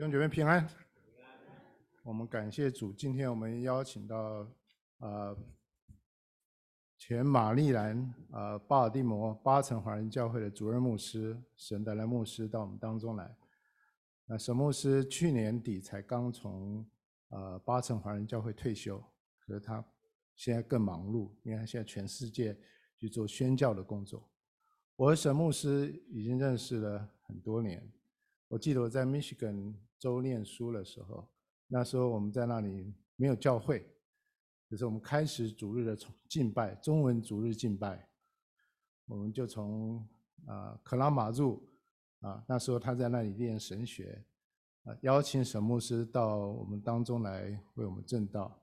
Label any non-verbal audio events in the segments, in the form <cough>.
弟兄姐妹平安。我们感谢主，今天我们邀请到、呃、前玛丽兰、呃、巴尔的摩八层华人教会的主任牧师沈德来牧师到我们当中来。那沈牧师去年底才刚从呃八层华人教会退休，可是他现在更忙碌，因为他现在全世界去做宣教的工作。我和沈牧师已经认识了很多年。我记得我在 Michigan 周念书的时候，那时候我们在那里没有教会，就是我们开始主日的敬拜，中文主日敬拜，我们就从啊克拉玛入啊，那时候他在那里念神学，啊邀请沈牧师到我们当中来为我们证道，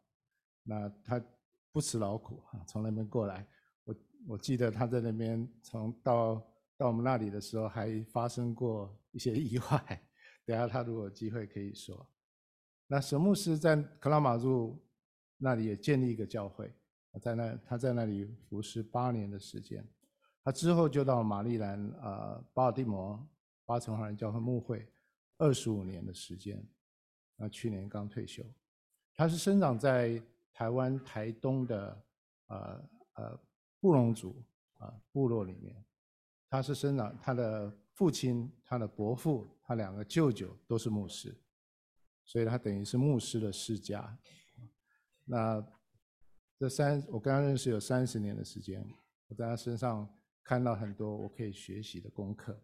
那他不辞劳苦啊，从那边过来，我我记得他在那边从到。到我们那里的时候，还发生过一些意外。等下他如果有机会可以说。那神牧师在克拉玛入那里也建立一个教会，在那他在那里服侍八年的时间。他之后就到玛丽兰啊巴尔的摩八城华人教会牧会二十五年的时间。那去年刚退休。他是生长在台湾台东的呃呃布农族啊部落里面。他是生长，他的父亲、他的伯父、他两个舅舅都是牧师，所以他等于是牧师的世家。那这三，我跟他认识有三十年的时间，我在他身上看到很多我可以学习的功课。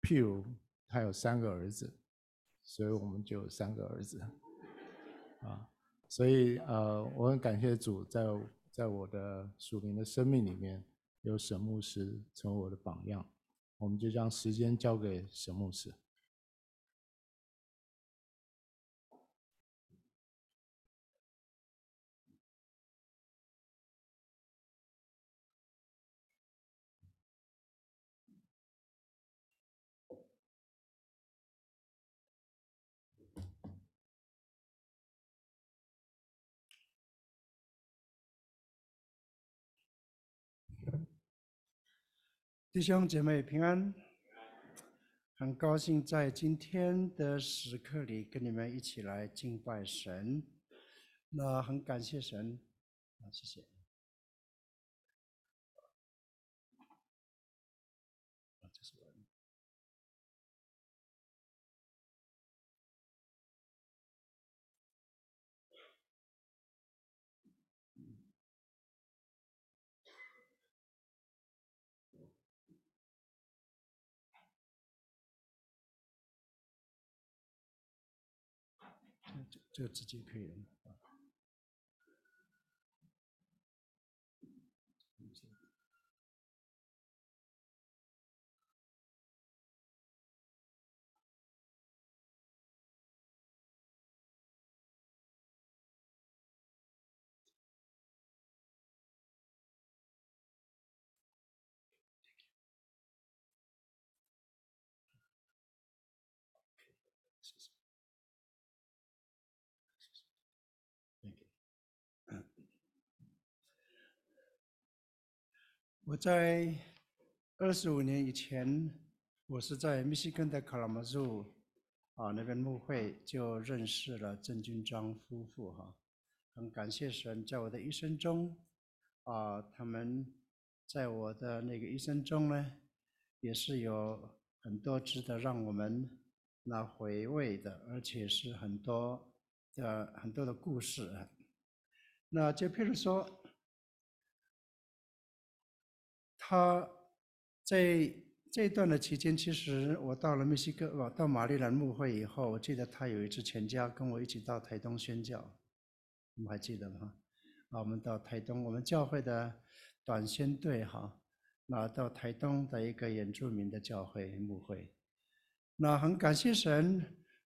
譬如他有三个儿子，所以我们就有三个儿子。啊，所以呃，我很感谢主在在我的属灵的生命里面。有沈牧师成为我的榜样，我们就将时间交给沈牧师。弟兄姐妹平安，很高兴在今天的时刻里跟你们一起来敬拜神，那很感谢神，啊，谢谢。这个直接可以了。我在二十五年以前，我是在密西根的卡拉马苏啊那边牧会，就认识了郑军章夫妇哈。很感谢神，在我的一生中啊，他们在我的那个一生中呢，也是有很多值得让我们那回味的，而且是很多的很多的故事。那就譬如说。他在这一段的期间，其实我到了墨西哥，我到玛丽兰牧会以后，我记得他有一次全家跟我一起到台东宣教，你们还记得吗？啊，我们到台东，我们教会的短宣队哈，那到台东的一个原住民的教会牧会，那很感谢神，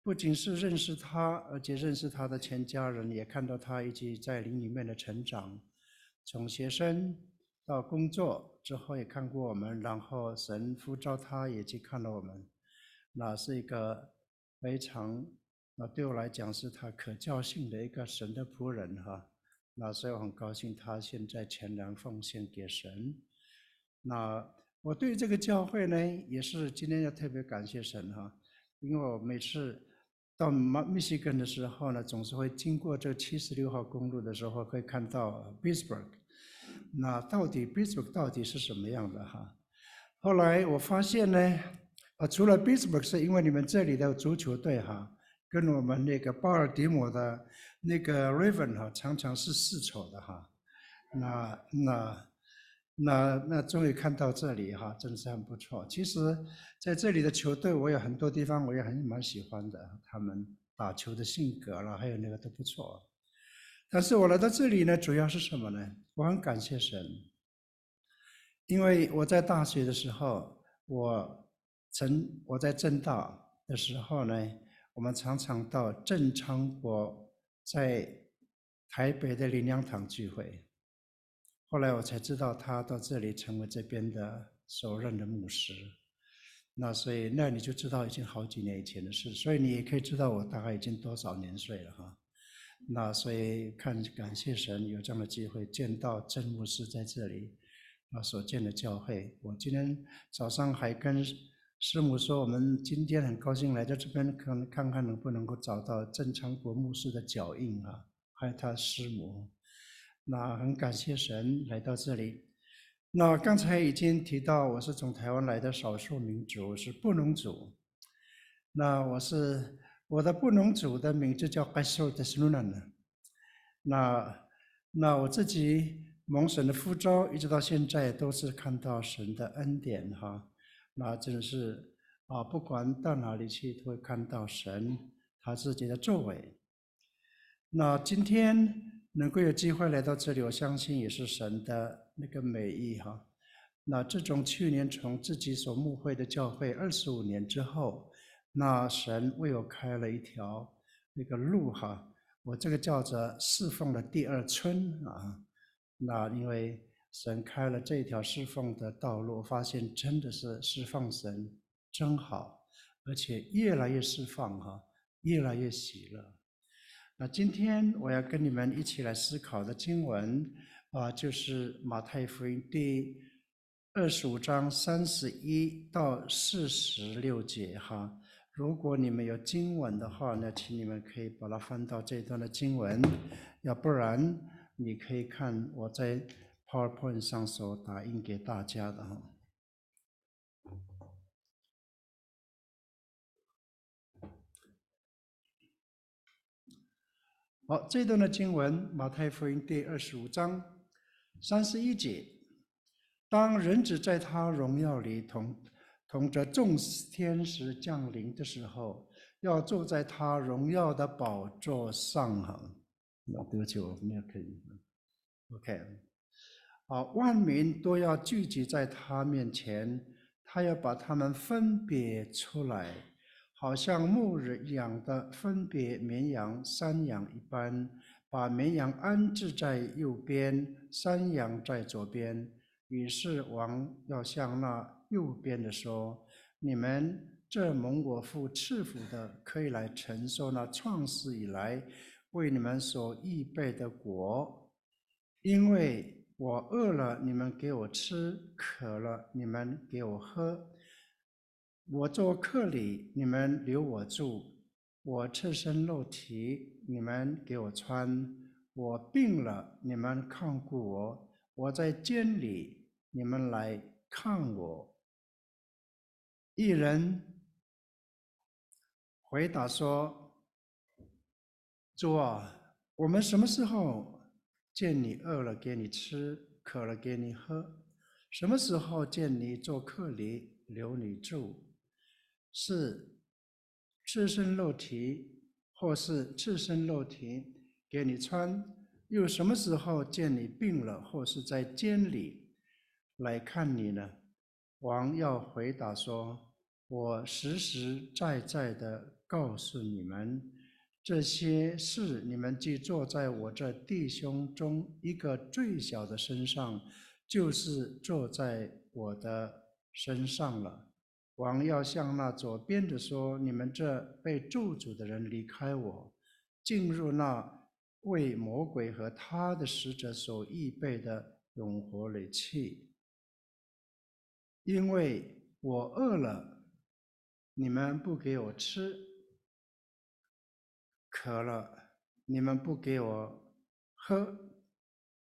不仅是认识他，而且认识他的全家人，也看到他一直在灵里面的成长，从学生到工作。之后也看过我们，然后神呼召他也去看了我们，那是一个非常，那对我来讲是他可教训的一个神的仆人哈，那所以我很高兴他现在全然奉献给神。那我对这个教会呢，也是今天要特别感谢神哈，因为我每次到马密西根的时候呢，总是会经过这七十六号公路的时候，会看到 b i s b u r g。那到底 Pittsburgh 到底是什么样的哈？后来我发现呢，啊，除了 Pittsburgh 是因为你们这里的足球队哈，跟我们那个巴尔迪摩的那个 Raven 哈，常常是世仇的哈。那那。那那终于看到这里哈，真是很不错。其实在这里的球队，我有很多地方我也很蛮喜欢的，他们打球的性格啦，还有那个都不错。但是我来到这里呢，主要是什么呢？我很感谢神，因为我在大学的时候，我曾我在政大的时候呢，我们常常到郑昌国在台北的灵粮堂聚会。后来我才知道，他到这里成为这边的首任的牧师。那所以，那你就知道已经好几年以前的事。所以你也可以知道我大概已经多少年岁了哈。那所以看，感谢神有这样的机会见到郑牧师在这里，啊所见的教会。我今天早上还跟师母说，我们今天很高兴来到这边，看看看能不能够找到郑昌国牧师的脚印啊，还有他师母。那很感谢神来到这里。那刚才已经提到，我是从台湾来的少数民族，是布农族。那我是我的布农族的名字叫 g a s o d e s l u n a n。那那我自己蒙神的呼召，一直到现在都是看到神的恩典哈。那真是啊，不管到哪里去，都会看到神他自己的作为。那今天。能够有机会来到这里，我相信也是神的那个美意哈。那自从去年从自己所牧会的教会二十五年之后，那神为我开了一条那个路哈。我这个叫做侍奉的第二春啊。那因为神开了这条侍奉的道路，发现真的是侍奉神真好，而且越来越释放哈，越来越喜乐。那今天我要跟你们一起来思考的经文啊，就是马太福音第二十五章三十一到四十六节哈。如果你们有经文的话，那请你们可以把它翻到这段的经文，要不然你可以看我在 PowerPoint 上所打印给大家的哈。好，这段的经文，马太福音第二十五章三十一节：当人子在他荣耀里同同着众天使降临的时候，要坐在他荣耀的宝座上。哈，那对不起，我没有可以。OK，好，万民都要聚集在他面前，他要把他们分别出来。好像牧人养的分别绵羊、山羊一般，把绵羊安置在右边，山羊在左边。于是王要向那右边的说：“你们这蒙我父赐福的，可以来承受那创世以来为你们所预备的果，因为我饿了，你们给我吃；渴了，你们给我喝。”我做客旅，你们留我住；我赤身露体，你们给我穿；我病了，你们看顾我；我在监里，你们来看我。一人回答说：“主啊，我们什么时候见你饿了给你吃，渴了给你喝？什么时候见你做客旅，留你住？”是赤身露体，或是赤身露体给你穿，又什么时候见你病了，或是在监里来看你呢？王要回答说：“我实实在在的告诉你们，这些事你们既坐在我这弟兄中一个最小的身上，就是坐在我的身上了。”王要向那左边的说：“你们这被咒诅的人，离开我，进入那为魔鬼和他的使者所预备的永活里去。因为我饿了，你们不给我吃；渴了，你们不给我喝；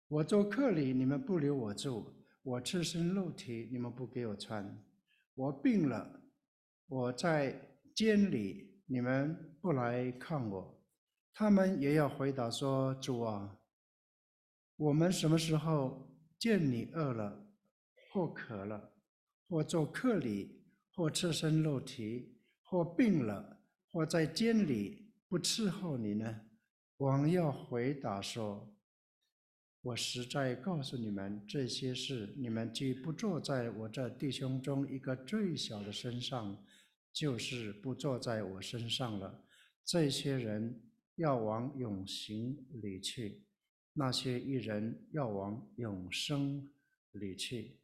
我做客旅，你们不留我住；我赤身露体，你们不给我穿；我病了，我在监里，你们不来看我。他们也要回答说：“主啊，我们什么时候见你饿了，或渴了，或做客旅，或赤身露体，或病了，或在监里？”不伺候你呢？王要回答说：“我实在告诉你们，这些事你们既不做在我这弟兄中一个最小的身上，就是不做在我身上了。这些人要往永刑里去，那些一人要往永生里去。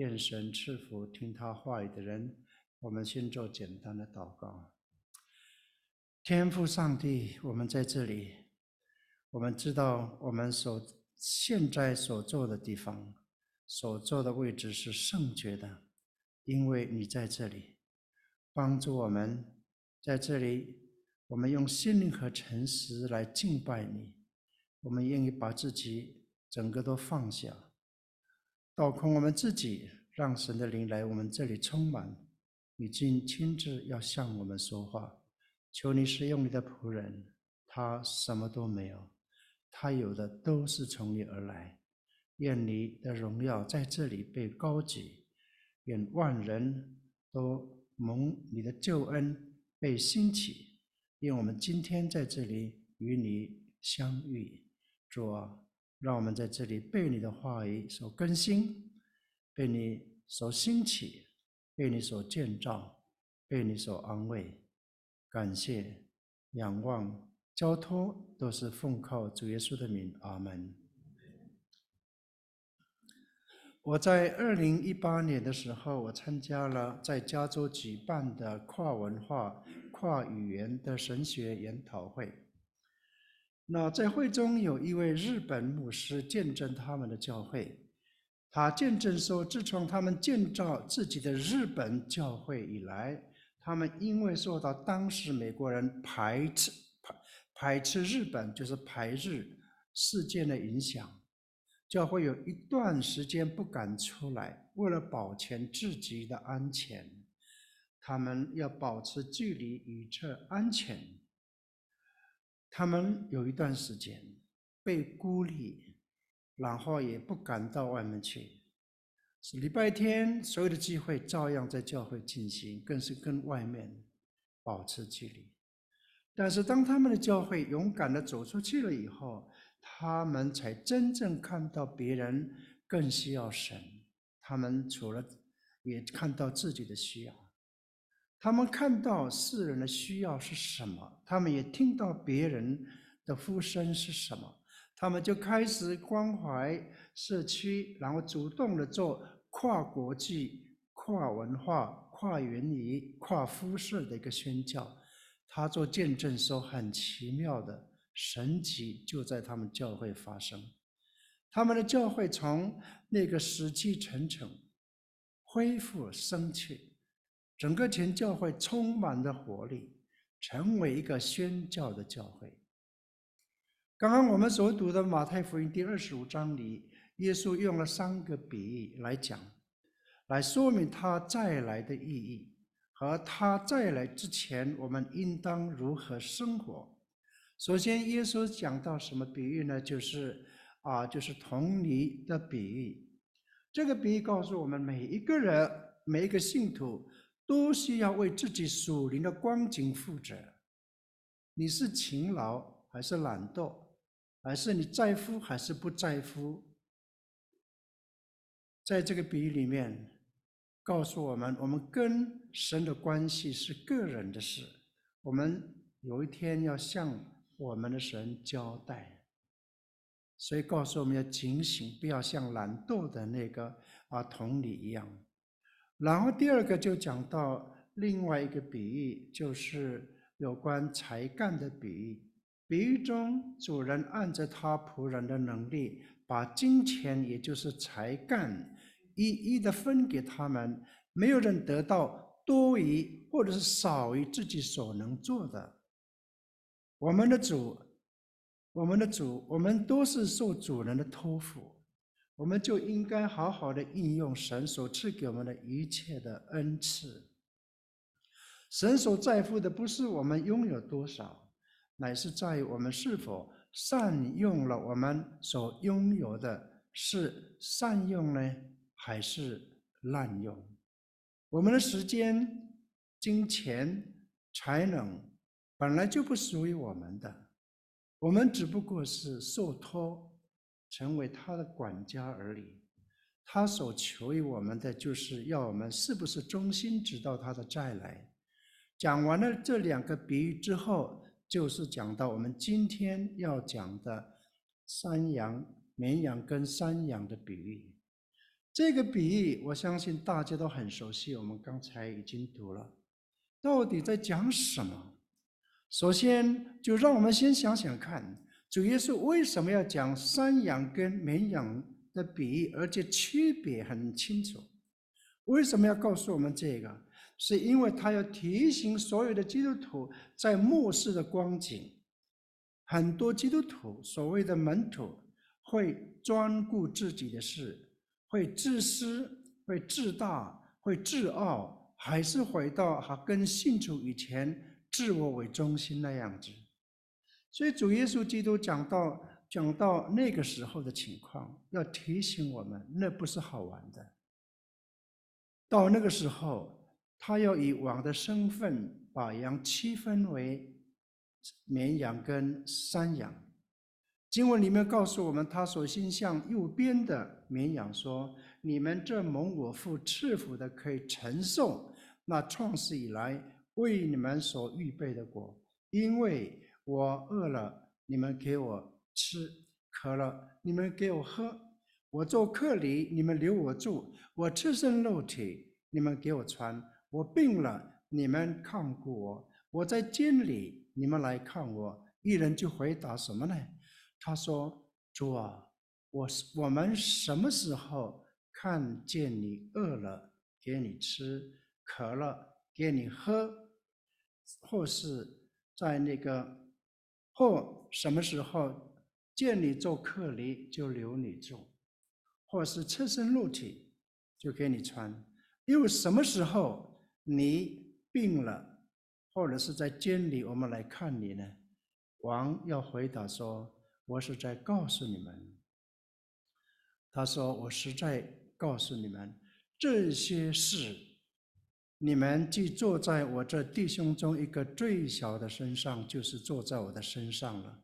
愿神赐福听他话语的人。我们先做简单的祷告。”天父上帝，我们在这里，我们知道我们所现在所坐的地方，所坐的位置是圣洁的，因为你在这里帮助我们，在这里，我们用心灵和诚实来敬拜你，我们愿意把自己整个都放下，倒空我们自己，让神的灵来我们这里充满，你亲亲自要向我们说话。求你使用你的仆人，他什么都没有，他有的都是从你而来。愿你的荣耀在这里被高举，愿万人都蒙你的救恩被兴起。愿我们今天在这里与你相遇，主啊，让我们在这里被你的话语所更新，被你所兴起，被你所建造，被你所安慰。感谢、仰望、交托，都是奉靠主耶稣的名。阿门。我在二零一八年的时候，我参加了在加州举办的跨文化、跨语言的神学研讨会。那在会中有一位日本牧师见证他们的教会，他见证说，自从他们建造自己的日本教会以来。他们因为受到当时美国人排斥、排排斥日本，就是排日事件的影响，教会有一段时间不敢出来，为了保全自己的安全，他们要保持距离以策安全。他们有一段时间被孤立，然后也不敢到外面去。是礼拜天，所有的聚会照样在教会进行，更是跟外面保持距离。但是，当他们的教会勇敢地走出去了以后，他们才真正看到别人更需要神。他们除了也看到自己的需要，他们看到世人的需要是什么，他们也听到别人的呼声是什么，他们就开始关怀。社区，然后主动的做跨国际、跨文化、跨言语、跨肤色的一个宣教。他做见证说，很奇妙的神奇就在他们教会发生。他们的教会从那个死气沉沉恢复生气，整个全教会充满着活力，成为一个宣教的教会。刚刚我们所读的马太福音第二十五章里。耶稣用了三个比喻来讲，来说明他再来的意义和他再来之前我们应当如何生活。首先，耶稣讲到什么比喻呢？就是啊，就是铜泥的比喻。这个比喻告诉我们，每一个人、每一个信徒都需要为自己属灵的光景负责。你是勤劳还是懒惰？还是你在乎还是不在乎？在这个比喻里面，告诉我们，我们跟神的关系是个人的事。我们有一天要向我们的神交代，所以告诉我们要警醒，不要像懒惰的那个啊铜泥一样。然后第二个就讲到另外一个比喻，就是有关才干的比喻。比喻中，主人按着他仆人的能力，把金钱，也就是才干。一一的分给他们，没有人得到多于或者是少于自己所能做的。我们的主，我们的主，我们都是受主人的托付，我们就应该好好的应用神所赐给我们的一切的恩赐。神所在乎的不是我们拥有多少，乃是在于我们是否善用了我们所拥有的，是善用呢，还是滥用？我们的时间、金钱、才能本来就不属于我们的，我们只不过是受托成为他的管家而已。他所求于我们的，就是要我们是不是忠心，直到他的再来。讲完了这两个比喻之后，就是讲到我们今天要讲的山羊、绵羊跟山羊的比喻。这个比喻，我相信大家都很熟悉，我们刚才已经读了。到底在讲什么？首先，就让我们先想想看，主耶稣为什么要讲山羊跟绵羊的比喻，而且区别很清楚？为什么要告诉我们这个？是因为他要提醒所有的基督徒，在末世的光景，很多基督徒所谓的门徒会专顾自己的事，会自私，会自大，会自傲，还是回到还跟信主以前自我为中心那样子。所以主耶稣基督讲到讲到那个时候的情况，要提醒我们，那不是好玩的。到那个时候。他要以王的身份把羊区分为绵羊跟山羊。经文里面告诉我们，他首先向右边的绵羊说：“你们这蒙我父赐福的，可以承受那创世以来为你们所预备的果，因为我饿了，你们给我吃；渴了，你们给我喝；我做客旅，你们留我住；我赤身露体，你们给我穿。”我病了，你们看顾我；我在监里，你们来看我。一人就回答什么呢？他说：“主啊，我我们什么时候看见你饿了，给你吃；渴了，给你喝；或是在那个，或什么时候见你做客离，就留你住；或是赤身露体，就给你穿；又什么时候？”你病了，或者是在监里，我们来看你呢？王要回答说：“我是在告诉你们。”他说：“我实在告诉你们，这些事，你们既坐在我这弟兄中一个最小的身上，就是坐在我的身上了。”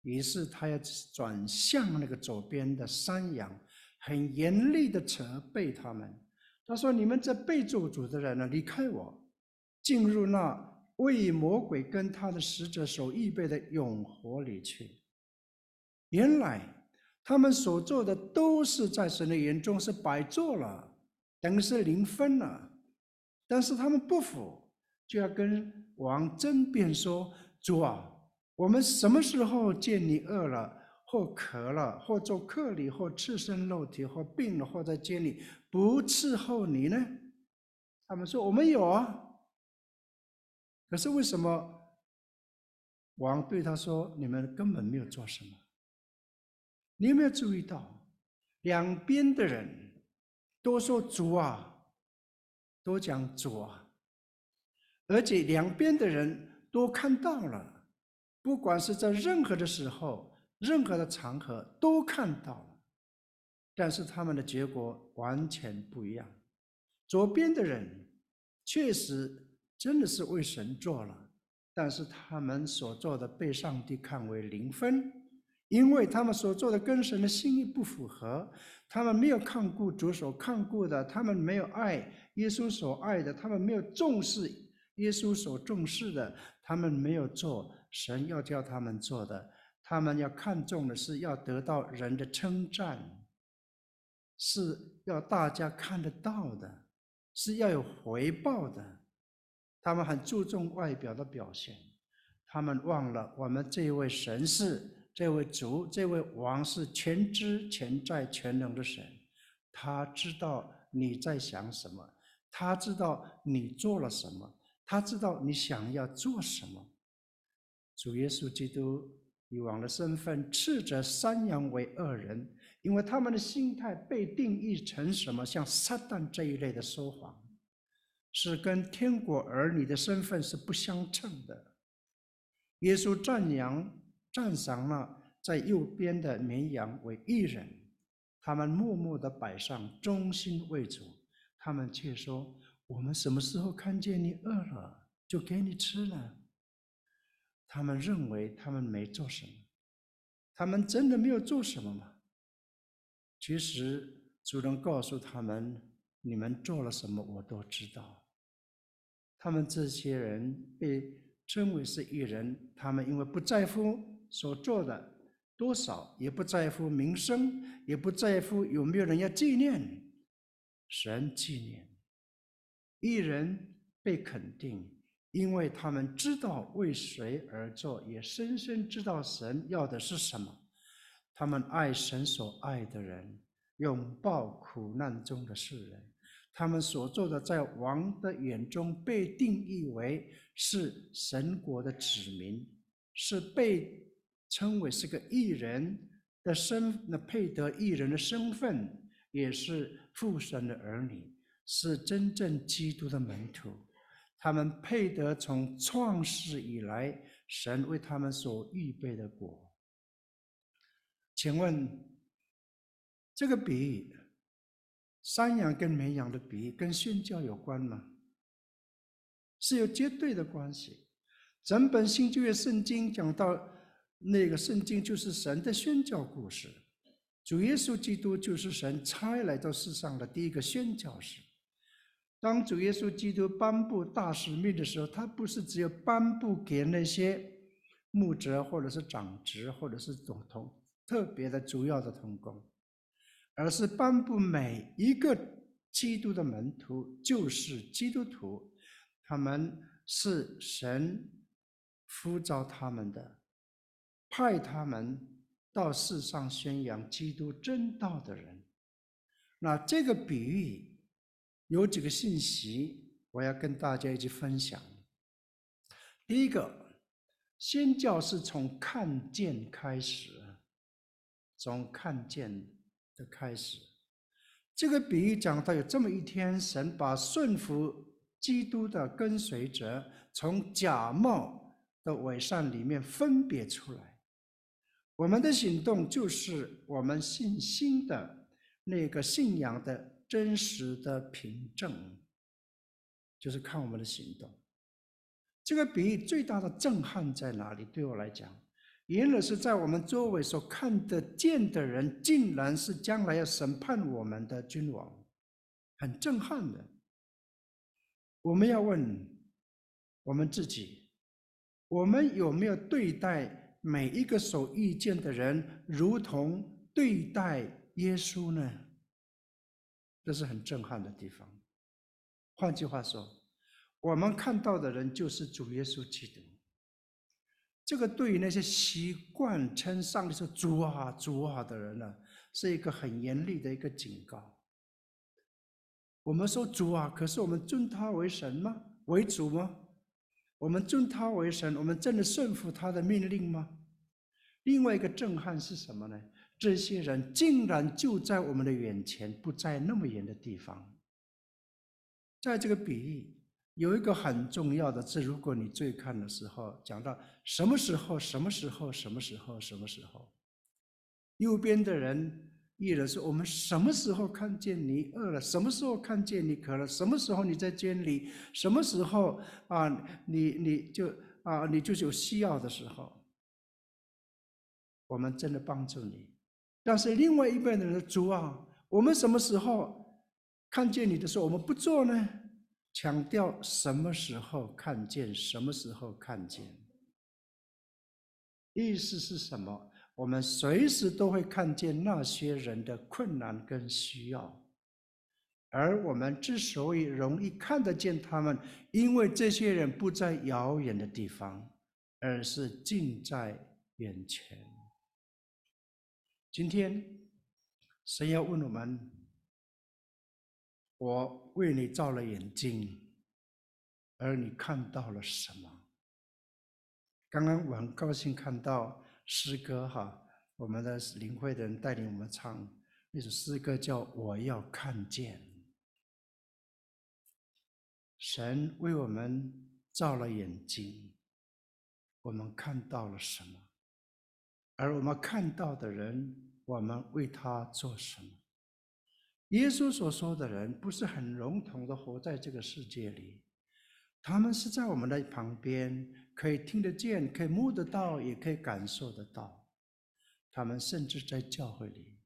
于是他要转向那个左边的山羊，很严厉的责备他们。他说：“你们这被咒诅的人呢，离开我，进入那为魔鬼跟他的使者所预备的永火里去。原来他们所做的都是在神的眼中是白做了，等于是零分了。但是他们不服，就要跟王争辩说：‘主啊，我们什么时候见你饿了？’”或渴了，或做客旅，或赤身露体，或病了，或在监里，不伺候你呢？他们说：“我们有啊。”可是为什么王对他说：“你们根本没有做什么？”你有没有注意到，两边的人都说“主啊”，都讲“主啊”，而且两边的人都看到了，不管是在任何的时候。任何的场合都看到了，但是他们的结果完全不一样。左边的人确实真的是为神做了，但是他们所做的被上帝看为零分，因为他们所做的跟神的心意不符合。他们没有看顾主所看顾的，他们没有爱耶稣所爱的，他们没有重视耶稣所重视的，他们没有做神要叫他们做的。他们要看重的是要得到人的称赞，是要大家看得到的，是要有回报的。他们很注重外表的表现，他们忘了我们这位神是这位主，这位王是全知全在全能的神，他知道你在想什么，他知道你做了什么，他知道你想要做什么。主耶稣基督以往的身份斥责山羊为恶人，因为他们的心态被定义成什么？像撒旦这一类的说谎，是跟天国儿女的身份是不相称的。耶稣赞扬赞赏了在右边的绵羊为义人，他们默默地摆上，忠心为主。他们却说：“我们什么时候看见你饿了，就给你吃了？”他们认为他们没做什么，他们真的没有做什么吗？其实主人告诉他们：“你们做了什么，我都知道。”他们这些人被称为是艺人，他们因为不在乎所做的多少，也不在乎名声，也不在乎有没有人要纪念。神纪念，一人被肯定，因为他们知道为谁而做，也深深知道神要的是什么。他们爱神所爱的人，拥抱苦难中的世人。他们所做的，在王的眼中被定义为是神国的子民，是被称为是个义人的身，那配得义人的身份。也是父神的儿女，是真正基督的门徒，他们配得从创世以来神为他们所预备的果。请问，这个比喻，山羊跟绵羊的比喻，跟宣教有关吗？是有绝对的关系。整本新旧约圣经讲到那个圣经，就是神的宣教故事。主耶稣基督就是神差来到世上的第一个宣教士。当主耶稣基督颁布大使命的时候，他不是只有颁布给那些牧者或者是长职或者是总统特别的主要的同工，而是颁布每一个基督的门徒，就是基督徒，他们是神呼召他们的，派他们。到世上宣扬基督真道的人，那这个比喻有几个信息，我要跟大家一起分享。第一个，宣教是从看见开始，从看见的开始。这个比喻讲到有这么一天，神把顺服基督的跟随者从假冒的伪善里面分别出来。我们的行动就是我们信心的那个信仰的真实的凭证，就是看我们的行动。这个比喻最大的震撼在哪里？对我来讲，原来是在我们周围所看得见的人，竟然是将来要审判我们的君王，很震撼的。我们要问我们自己，我们有没有对待？每一个所遇见的人，如同对待耶稣呢？这是很震撼的地方。换句话说，我们看到的人就是主耶稣基督。这个对于那些习惯称上帝是主啊、主啊的人呢，是一个很严厉的一个警告。我们说主啊，可是我们尊他为神吗？为主吗？我们尊他为神，我们真的顺服他的命令吗？另外一个震撼是什么呢？这些人竟然就在我们的眼前，不在那么远的地方。在这个比喻有一个很重要的字，如果你注意看的时候，讲到什么时候、什么时候、什么时候、什么时候。右边的人，义人说：“我们什么时候看见你饿了？什么时候看见你渴了？什么时候你在监里？什么时候啊？你你就啊，你就是有需要的时候，我们真的帮助你。但是另外一边的人，主啊，我们什么时候看见你的时候，我们不做呢？强调什么时候看见，什么时候看见？意思是什么？我们随时都会看见那些人的困难跟需要，而我们之所以容易看得见他们，因为这些人不在遥远的地方，而是近在眼前。今天，神要问我们：我为你造了眼睛，而你看到了什么？刚刚我很高兴看到诗歌哈，我们的领会的人带领我们唱那首诗歌，叫《我要看见》。神为我们造了眼睛，我们看到了什么？而我们看到的人，我们为他做什么？耶稣所说的人，不是很笼统的活在这个世界里，他们是在我们的旁边，可以听得见，可以摸得到，也可以感受得到。他们甚至在教会里，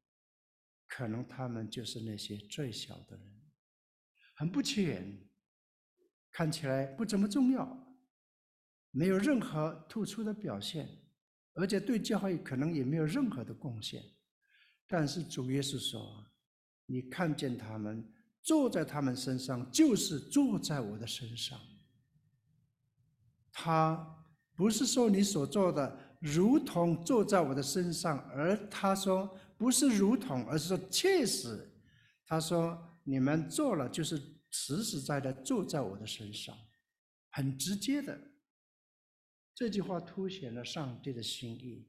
可能他们就是那些最小的人，很不起眼，看起来不怎么重要，没有任何突出的表现。而且对教会可能也没有任何的贡献，但是主耶稣说：“你看见他们坐在他们身上，就是坐在我的身上。”他不是说你所做的如同坐在我的身上，而他说不是如同，而是说确实。他说你们做了，就是实实在在坐在我的身上，很直接的。这句话凸显了上帝的心意，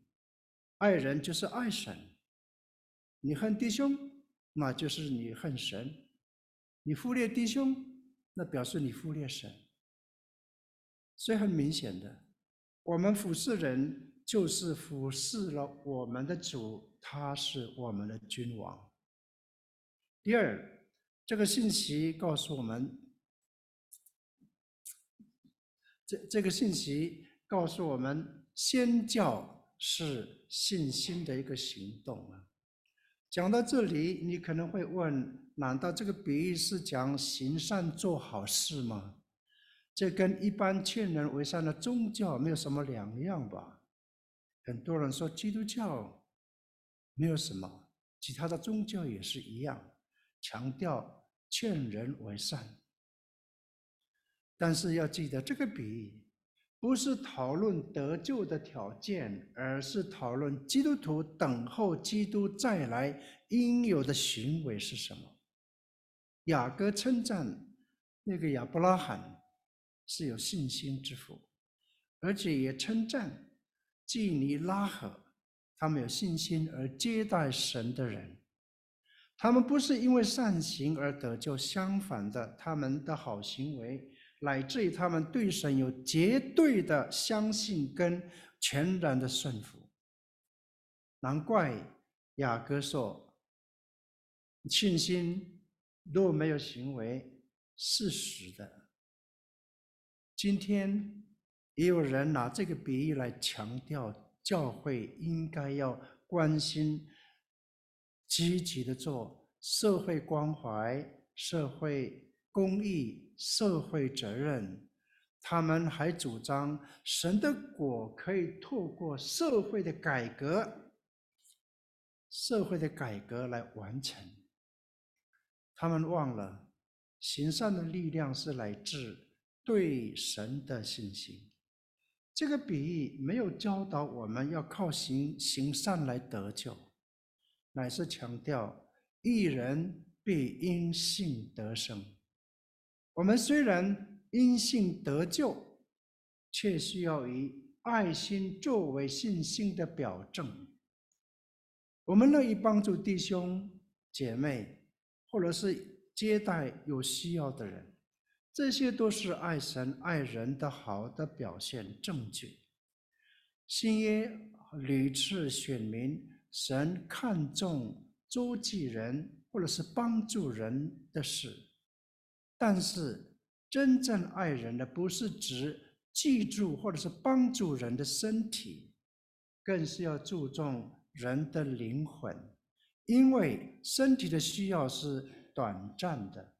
爱人就是爱神。你恨弟兄，那就是你恨神；你忽略弟兄，那表示你忽略神。所以很明显的，我们服侍人就是服侍了我们的主，他是我们的君王。第二，这个信息告诉我们，这这个信息。告诉我们，宣教是信心的一个行动啊。讲到这里，你可能会问：难道这个比喻是讲行善做好事吗？这跟一般劝人为善的宗教没有什么两样吧？很多人说基督教没有什么，其他的宗教也是一样，强调劝人为善。但是要记得这个比喻。不是讨论得救的条件，而是讨论基督徒等候基督再来应有的行为是什么。雅各称赞那个亚伯拉罕是有信心之父，而且也称赞基尼拉合，他们有信心而接待神的人。他们不是因为善行而得救，相反的，他们的好行为。乃至于他们对神有绝对的相信跟全然的顺服，难怪雅各说：信心若没有行为是死的。今天也有人拿这个比喻来强调，教会应该要关心、积极的做社会关怀、社会。公益、社会责任，他们还主张神的果可以透过社会的改革、社会的改革来完成。他们忘了行善的力量是来自对神的信心。这个比喻没有教导我们要靠行行善来得救，乃是强调一人必因信得生。我们虽然因信得救，却需要以爱心作为信心的表证。我们乐意帮助弟兄姐妹，或者是接待有需要的人，这些都是爱神爱人的好的表现证据。新约屡次选明，神看重周济人或者是帮助人的事。但是，真正爱人的不是指记住或者是帮助人的身体，更是要注重人的灵魂，因为身体的需要是短暂的，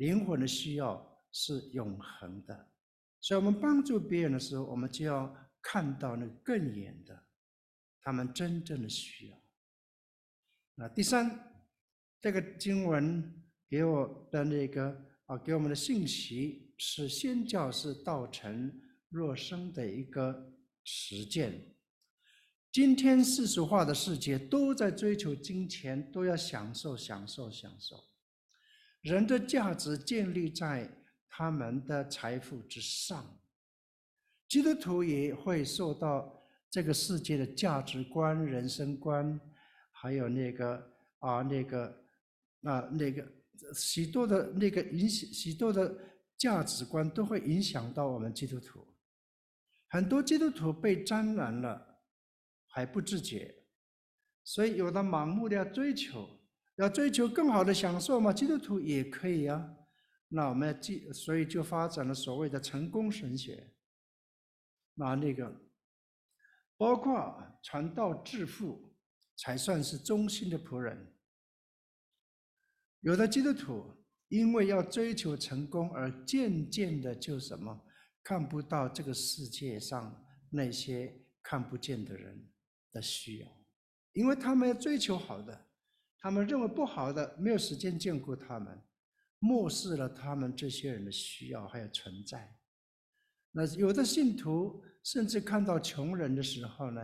灵魂的需要是永恒的。所以，我们帮助别人的时候，我们就要看到那更远的，他们真正的需要。那第三，这个经文。给我的那个啊，给我们的信息是宣教士道成若生的一个实践。今天世俗化的世界都在追求金钱，都要享受、享受、享受。人的价值建立在他们的财富之上。基督徒也会受到这个世界的价值观、人生观，还有那个啊那个啊那个许多的那个影响，许多的价值观都会影响到我们基督徒。很多基督徒被沾染了，还不自觉，所以有的盲目的要追求，要追求更好的享受嘛。基督徒也可以啊，那我们要记，所以就发展了所谓的成功神学。那那个，包括传道致富，才算是忠心的仆人。有的基督徒因为要追求成功，而渐渐的就什么，看不到这个世界上那些看不见的人的需要，因为他们要追求好的，他们认为不好的没有时间眷顾他们，漠视了他们这些人的需要还有存在。那有的信徒。甚至看到穷人的时候呢，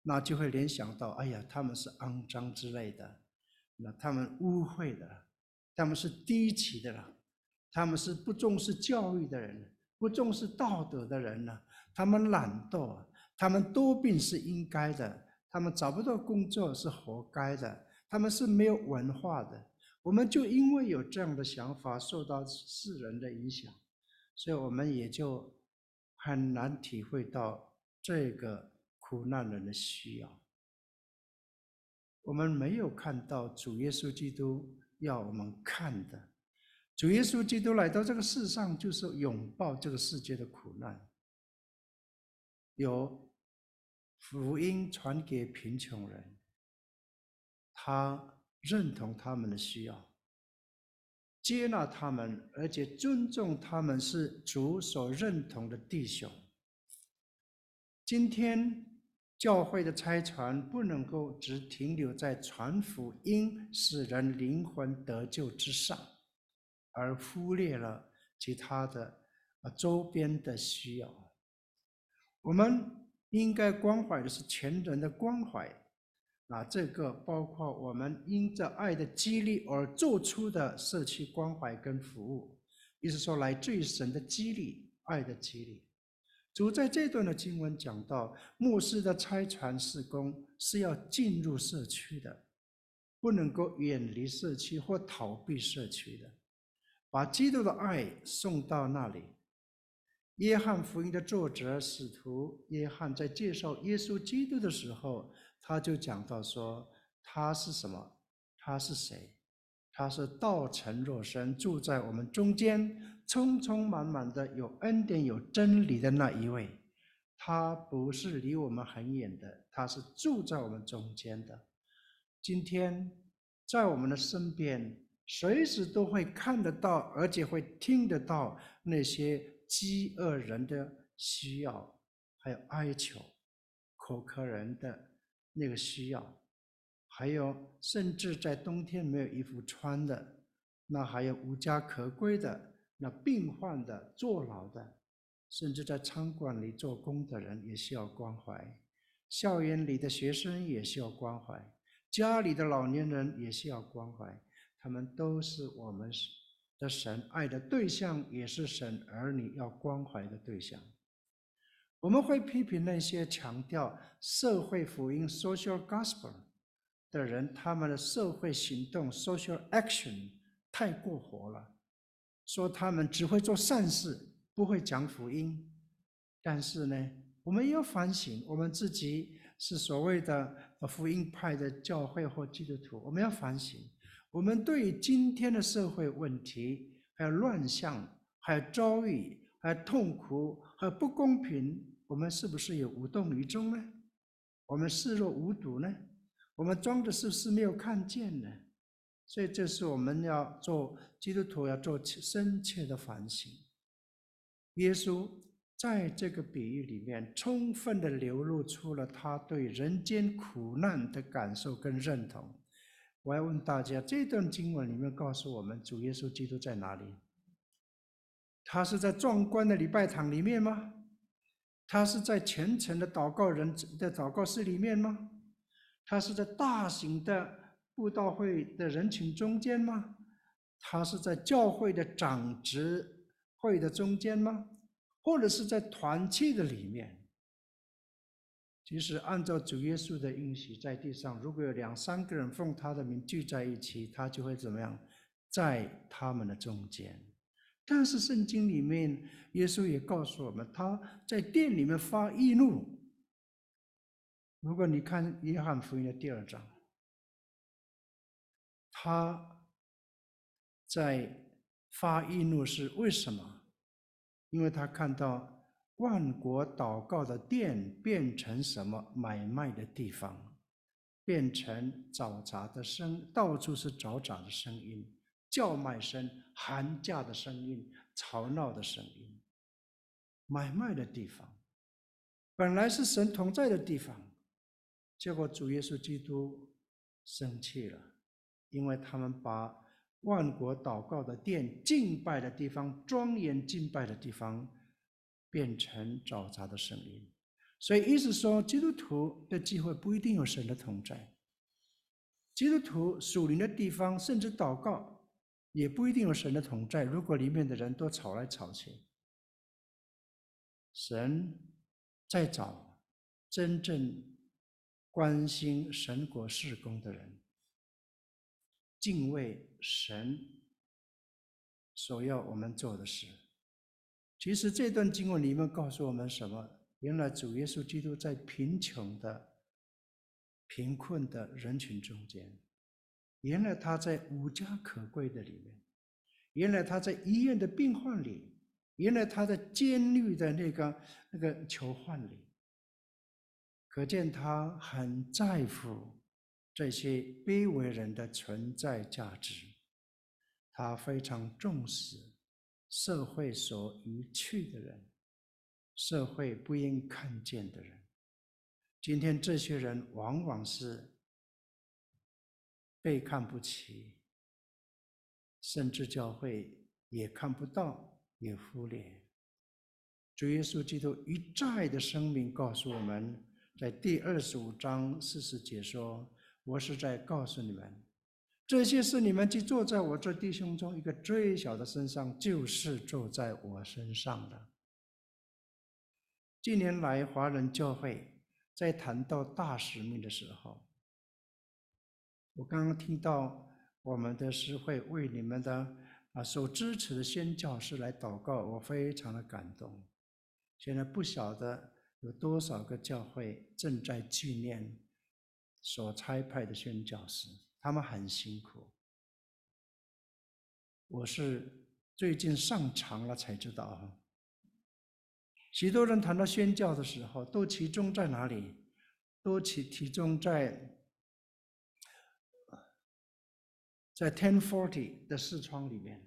那就会联想到：哎呀，他们是肮脏之类的，那他们污秽的，他们是低级的了，他们是不重视教育的人，不重视道德的人呢，他们懒惰，他们多病是应该的，他们找不到工作是活该的，他们是没有文化的。我们就因为有这样的想法，受到世人的影响，所以我们也就。很难体会到这个苦难人的需要。我们没有看到主耶稣基督要我们看的。主耶稣基督来到这个世上，就是拥抱这个世界的苦难，有福音传给贫穷人，他认同他们的需要。接纳他们，而且尊重他们是主所认同的弟兄。今天教会的差传不能够只停留在传福音、使人灵魂得救之上，而忽略了其他的啊周边的需要。我们应该关怀的是全人的关怀。那这个包括我们因着爱的激励而做出的社区关怀跟服务，意思说来自于神的激励、爱的激励。主在这段的经文讲到，牧师的差传事工是要进入社区的，不能够远离社区或逃避社区的，把基督的爱送到那里。约翰福音的作者使徒约翰在介绍耶稣基督的时候。他就讲到说，他是什么？他是谁？他是道成肉身，住在我们中间，充充满满的有恩典、有真理的那一位。他不是离我们很远的，他是住在我们中间的。今天在我们的身边，随时都会看得到，而且会听得到那些饥饿人的需要，还有哀求、口渴人的。那个需要，还有甚至在冬天没有衣服穿的，那还有无家可归的，那病患的、坐牢的，甚至在餐馆里做工的人也需要关怀，校园里的学生也需要关怀，家里的老年人也需要关怀，他们都是我们的神爱的对象，也是神儿女要关怀的对象。我们会批评那些强调社会福音 （social gospel） 的人，他们的社会行动 （social action） 太过火了，说他们只会做善事，不会讲福音。但是呢，我们要反省，我们自己是所谓的福音派的教会或基督徒，我们要反省，我们对于今天的社会问题，还有乱象，还有遭遇，还有痛苦。和不公平，我们是不是也无动于衷呢？我们视若无睹呢？我们装的是不是没有看见呢？所以，这是我们要做基督徒要做深切的反省。耶稣在这个比喻里面，充分的流露出了他对人间苦难的感受跟认同。我要问大家，这段经文里面告诉我们，主耶稣基督在哪里？他是在壮观的礼拜堂里面吗？他是在虔诚的祷告人的祷告室里面吗？他是在大型的布道会的人群中间吗？他是在教会的长执会的中间吗？或者是在团契的里面。其实按照主耶稣的应许，在地上如果有两三个人奉他的名聚在一起，他就会怎么样，在他们的中间。但是圣经里面，耶稣也告诉我们，他在殿里面发易怒。如果你看约翰福音的第二章，他在发易怒是为什么？因为他看到。万国祷告的殿变成什么？买卖的地方，变成找杂的声，到处是找杂的声音，叫卖声、喊价的声音、吵闹的声音。买卖的地方，本来是神同在的地方，结果主耶稣基督生气了，因为他们把万国祷告的殿、敬拜的地方、庄严敬拜的地方。变成嘈杂的声音，所以意思说，基督徒的机会不一定有神的同在。基督徒属灵的地方，甚至祷告，也不一定有神的同在。如果里面的人都吵来吵去，神在找真正关心神国事工的人，敬畏神所要我们做的事。其实这段经文里面告诉我们什么？原来主耶稣基督在贫穷的、贫困的人群中间，原来他在无家可归的里面，原来他在医院的病患里，原来他在监狱的那个那个囚犯里，可见他很在乎这些卑微人的存在价值，他非常重视。社会所遗弃的人，社会不应看见的人，今天这些人往往是被看不起，甚至教会也看不到，也忽略。主耶稣基督一再的声明告诉我们，在第二十五章四十节说：“我是在告诉你们。”这些事你们既做在我这弟兄中一个最小的身上，就是做在我身上的。近年来，华人教会在谈到大使命的时候，我刚刚听到我们的师会为你们的啊所支持的宣教师来祷告，我非常的感动。现在不晓得有多少个教会正在纪念所差派的宣教师。他们很辛苦，我是最近上场了才知道。许多人谈到宣教的时候，都集中在哪里？都集集中在在 Ten Forty 的视窗里面。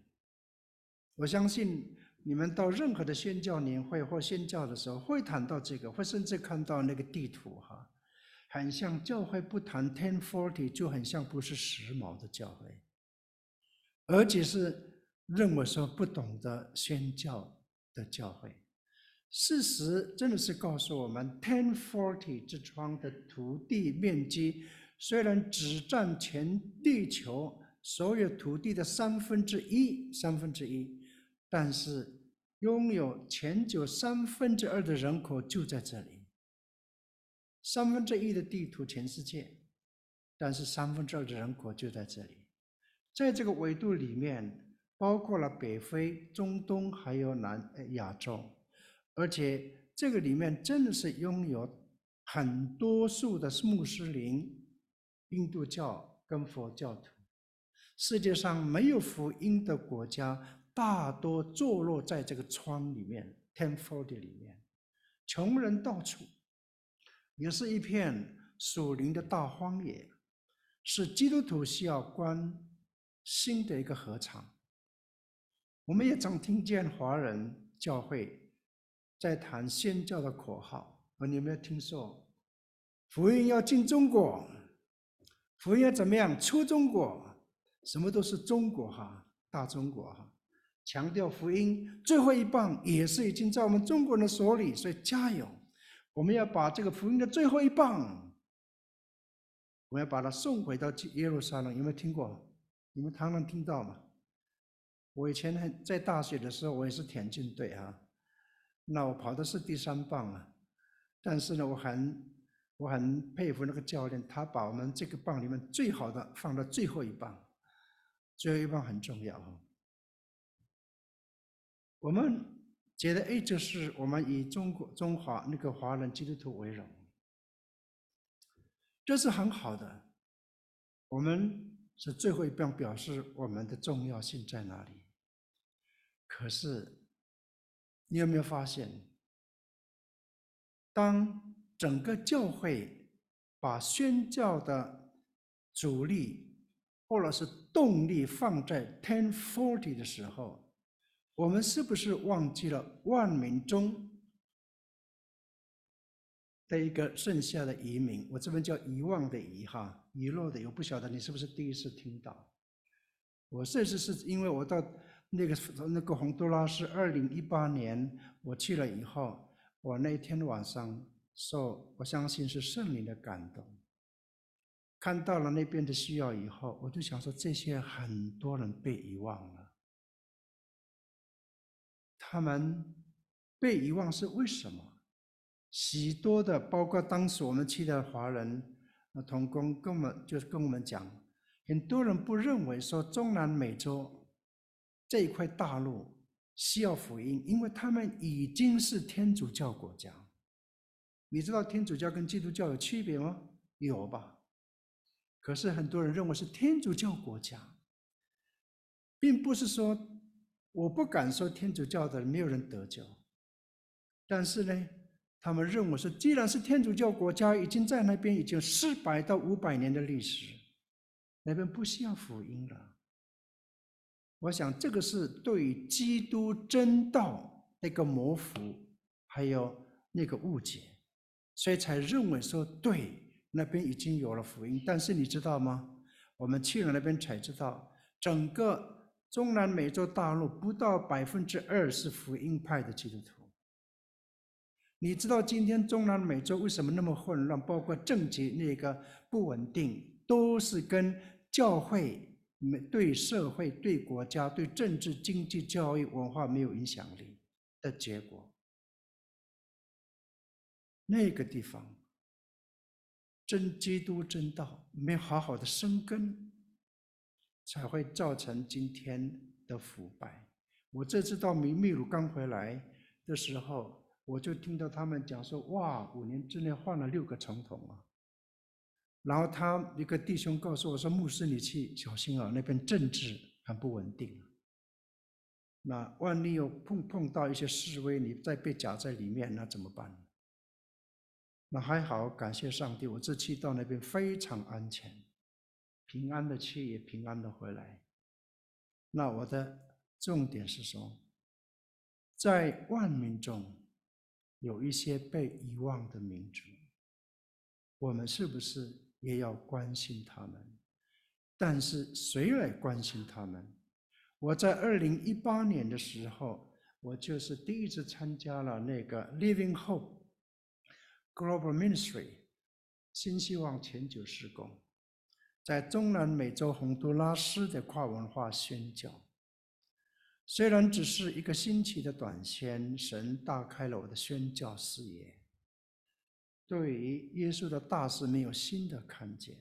我相信你们到任何的宣教年会或宣教的时候，会谈到这个，会甚至看到那个地图哈。很像教会不谈 ten forty 就很像不是时髦的教会，而且是认为说不懂得宣教的教会。事实真的是告诉我们，ten forty 之窗的土地面积虽然只占全地球所有土地的三分之一，三分之一，但是拥有全球三分之二的人口就在这里。三分之一的地图，全世界，但是三分之二的人口就在这里，在这个纬度里面，包括了北非、中东还有南亚洲，而且这个里面真的是拥有很多数的穆斯林、印度教跟佛教徒。世界上没有福音的国家，大多坐落在这个窗里面 （ten forty） 里面，穷人到处。也是一片属灵的大荒野，是基督徒需要关心的一个禾场。我们也常听见华人教会在谈宣教的口号，而你有没有听说福音要进中国？福音要怎么样出中国？什么都是中国哈，大中国哈，强调福音最后一棒也是已经在我们中国人的手里，所以加油。我们要把这个福音的最后一棒，我们要把它送回到耶路撒冷。有没有听过？你们常常听到吗？我以前在大学的时候，我也是田径队啊。那我跑的是第三棒啊，但是呢，我很我很佩服那个教练，他把我们这个棒里面最好的放到最后一棒，最后一棒很重要。我们觉得，哎，这是我们以中国中华那个华人基督徒为荣，这是很好的。我们是最后一棒，表示我们的重要性在哪里？可是。你有没有发现，当整个教会把宣教的主力或者是动力放在 ten forty 的时候，我们是不是忘记了万民中的一个剩下的遗民？我这边叫遗忘的遗哈，遗落的。我不晓得你是不是第一次听到？我这次是因为我到。那个那个洪都拉斯，二零一八年我去了以后，我那天晚上受，我相信是圣灵的感动，看到了那边的需要以后，我就想说，这些很多人被遗忘了，他们被遗忘是为什么？许多的，包括当时我们去的华人那同工，跟我们就是跟我们讲，很多人不认为说中南美洲。这一块大陆需要福音，因为他们已经是天主教国家。你知道天主教跟基督教有区别吗？有吧？可是很多人认为是天主教国家，并不是说我不敢说天主教的没有人得救，但是呢，他们认为是既然是天主教国家，已经在那边已经四百到五百年的历史，那边不需要福音了。我想这个是对基督真道那个模糊，还有那个误解，所以才认为说对那边已经有了福音。但是你知道吗？我们去了那边才知道，整个中南美洲大陆不到百分之二是福音派的基督徒。你知道今天中南美洲为什么那么混乱？包括政局那个不稳定，都是跟教会。没对社会、对国家、对政治、经济、教育、文化没有影响力的结果，那个地方真基督真道没好好的生根，才会造成今天的腐败。我这次到秘秘鲁刚回来的时候，我就听到他们讲说：“哇，五年之内换了六个总统啊！”然后他一个弟兄告诉我说：“牧师，你去小心啊，那边政治很不稳定。那万一又碰碰到一些示威，你再被夹在里面，那怎么办呢？”那还好，感谢上帝，我这次到那边非常安全，平安的去也平安的回来。那我的重点是说，在万民中有一些被遗忘的民族，我们是不是？也要关心他们，但是谁来关心他们？我在二零一八年的时候，我就是第一次参加了那个 Living Hope Global Ministry 新希望全球事工，在中南美洲洪都拉斯的跨文化宣教。虽然只是一个星期的短宣，神大开了我的宣教视野。对于耶稣的大事没有新的看见。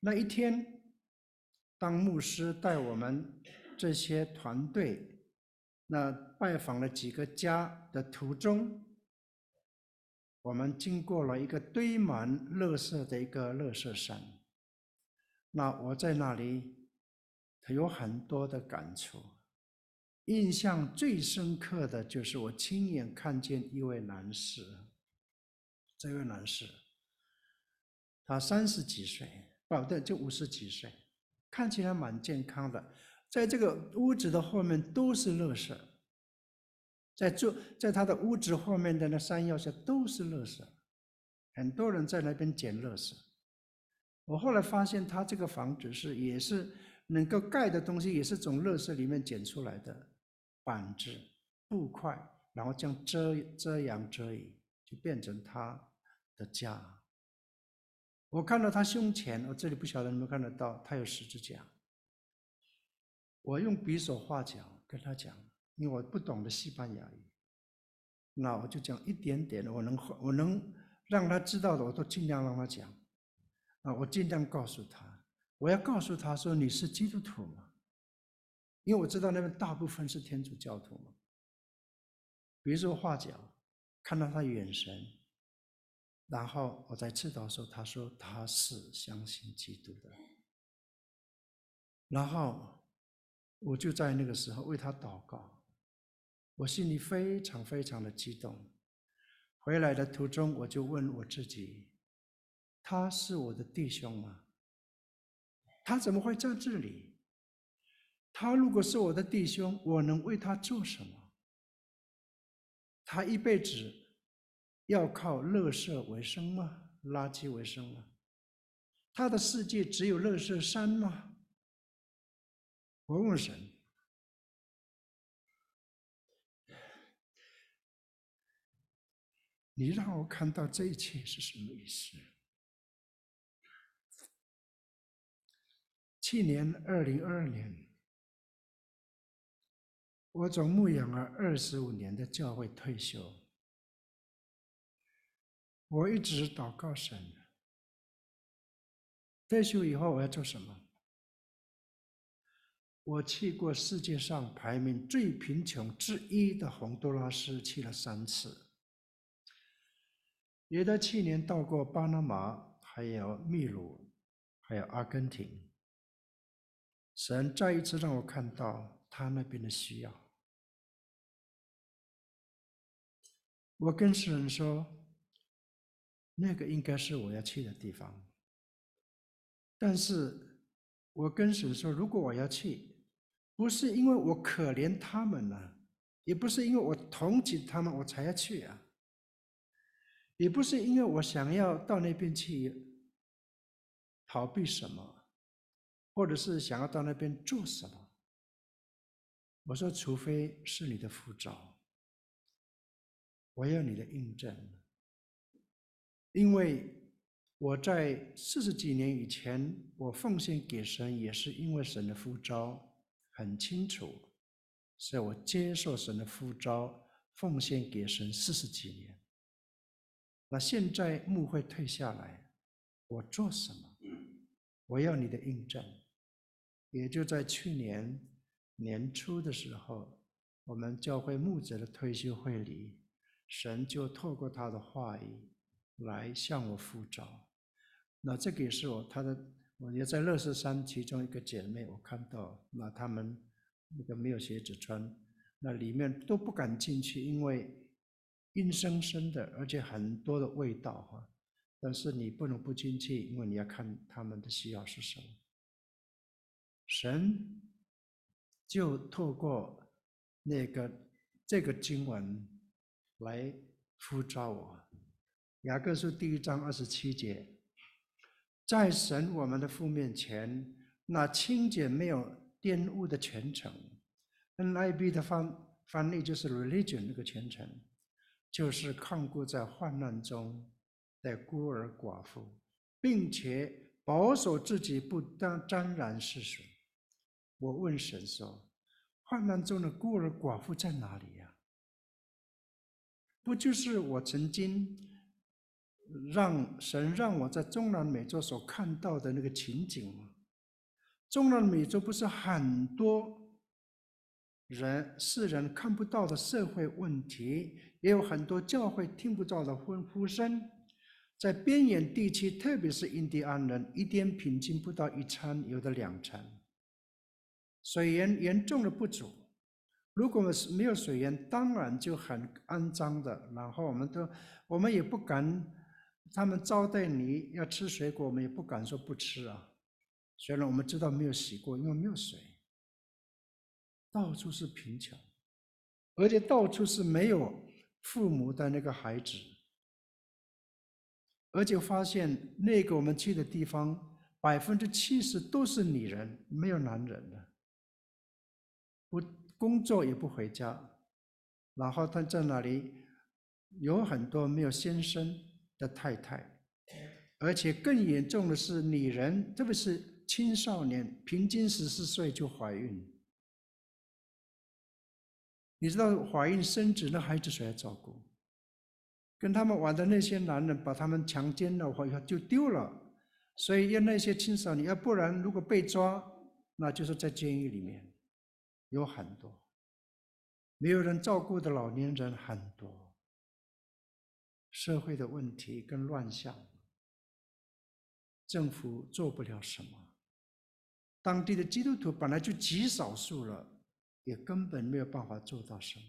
那一天，当牧师带我们这些团队，那拜访了几个家的途中，我们经过了一个堆满垃圾的一个垃圾山。那我在那里，有很多的感触。印象最深刻的就是我亲眼看见一位男士。这位男士，他三十几岁，不对，就五十几岁，看起来蛮健康的。在这个屋子的后面都是垃圾，在做，在他的屋子后面的那山腰下都是垃圾，很多人在那边捡垃圾。我后来发现，他这个房子是也是能够盖的东西，也是从垃圾里面捡出来的板子、布块，然后这样遮遮阳遮雨，就变成他的家，我看到他胸前，我这里不晓得你们看得到，他有十字架。我用比手画脚跟他讲，因为我不懂得西班牙语。那我就讲一点点的，我能我能让他知道的，我都尽量让他讲。啊，我尽量告诉他，我要告诉他说，你是基督徒吗？因为我知道那边大部分是天主教徒嘛。比如说画脚，看到他眼神，然后我在祈祷的时候，他说他是相信基督的，然后我就在那个时候为他祷告。我心里非常非常的激动，回来的途中我就问我自己：他是我的弟兄吗？他怎么会在这里？他如果是我的弟兄，我能为他做什么？他一辈子要靠垃圾为生吗？垃圾为生吗？他的世界只有乐色山吗？我问神。你让我看到这一切是什么意思？去年二零二二年，我从牧养了二十五年的教会退休。我一直祷告神，退休以后我要做什么？我去过世界上排名最贫穷之一的洪都拉斯，去了三次。也在去年到过巴拿马，还有秘鲁，还有阿根廷。神再一次让我看到他那边的需要。我跟神说，那个应该是我要去的地方。但是，我跟神说，如果我要去，不是因为我可怜他们了，也不是因为我同情他们，我才要去啊。也不是因为我想要到那边去逃避什么，或者是想要到那边做什么。我说，除非是你的呼召，我要你的印证。因为我在四十几年以前，我奉献给神，也是因为神的呼召很清楚，所以我接受神的呼召，奉献给神四十几年。那现在牧会退下来，我做什么？我要你的印证。也就在去年年初的时候，我们教会牧者的退休会里，神就透过他的话语来向我呼召。那这个也是我他的，我也在乐士山其中一个姐妹，我看到那他们那个没有鞋子穿，那里面都不敢进去，因为。硬生生的，而且很多的味道哈，但是你不能不进去，因为你要看他们的需要是什么。神就透过那个这个经文来呼召我。雅各书第一章二十七节，在神我们的父面前，那清洁没有玷污的虔诚 （NIB 的翻翻译就是 religion 那个虔诚。就是看顾在患难中的孤儿寡妇，并且保守自己不当沾染世俗。我问神说：“患难中的孤儿寡妇在哪里呀？不就是我曾经让神让我在中南美洲所看到的那个情景吗？中南美洲不是很多？”人世人看不到的社会问题，也有很多教会听不到的呼呼声。在边远地区，特别是印第安人，一天平均不到一餐，有的两餐。水源严重的不足，如果是没有水源，当然就很肮脏的。然后我们都，我们也不敢，他们招待你要吃水果，我们也不敢说不吃啊。虽然我们知道没有洗过，因为没有水。到处是贫穷，而且到处是没有父母的那个孩子，而且发现那个我们去的地方，百分之七十都是女人，没有男人的，不工作也不回家，然后他在那里有很多没有先生的太太，而且更严重的是，女人特别是青少年，平均十四岁就怀孕。你知道怀孕生子，那孩子谁来照顾？跟他们玩的那些男人把他们强奸了，或者就丢了。所以要那些青少年，要不然如果被抓，那就是在监狱里面，有很多没有人照顾的老年人很多，社会的问题跟乱象，政府做不了什么。当地的基督徒本来就极少数了，也根本没有办法做到什么。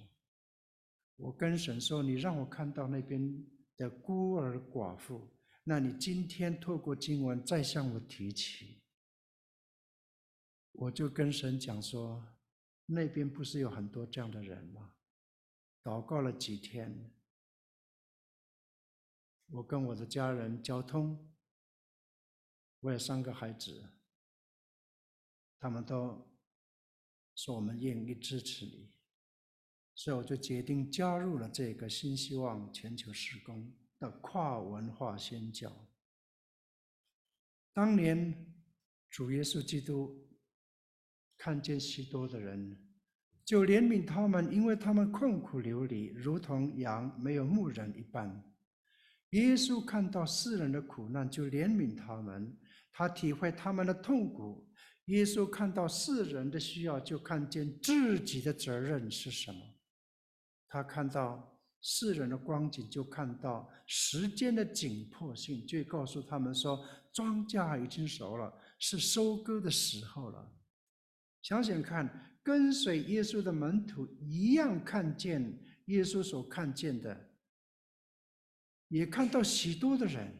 我跟神说：“你让我看到那边的孤儿寡妇，那你今天透过经文再向我提起。”我就跟神讲说：“那边不是有很多这样的人吗？”祷告了几天，我跟我的家人交通，我有三个孩子。他们都说我们愿意支持你，所以我就决定加入了这个新希望全球事工的跨文化宣教。当年主耶稣基督看见许多的人，就怜悯他们，因为他们困苦流离，如同羊没有牧人一般。耶稣看到世人的苦难，就怜悯他们，他体会他们的痛苦。耶稣看到世人的需要，就看见自己的责任是什么。他看到世人的光景，就看到时间的紧迫性，就告诉他们说：庄稼已经熟了，是收割的时候了。想想看，跟随耶稣的门徒一样看见耶稣所看见的，也看到许多的人，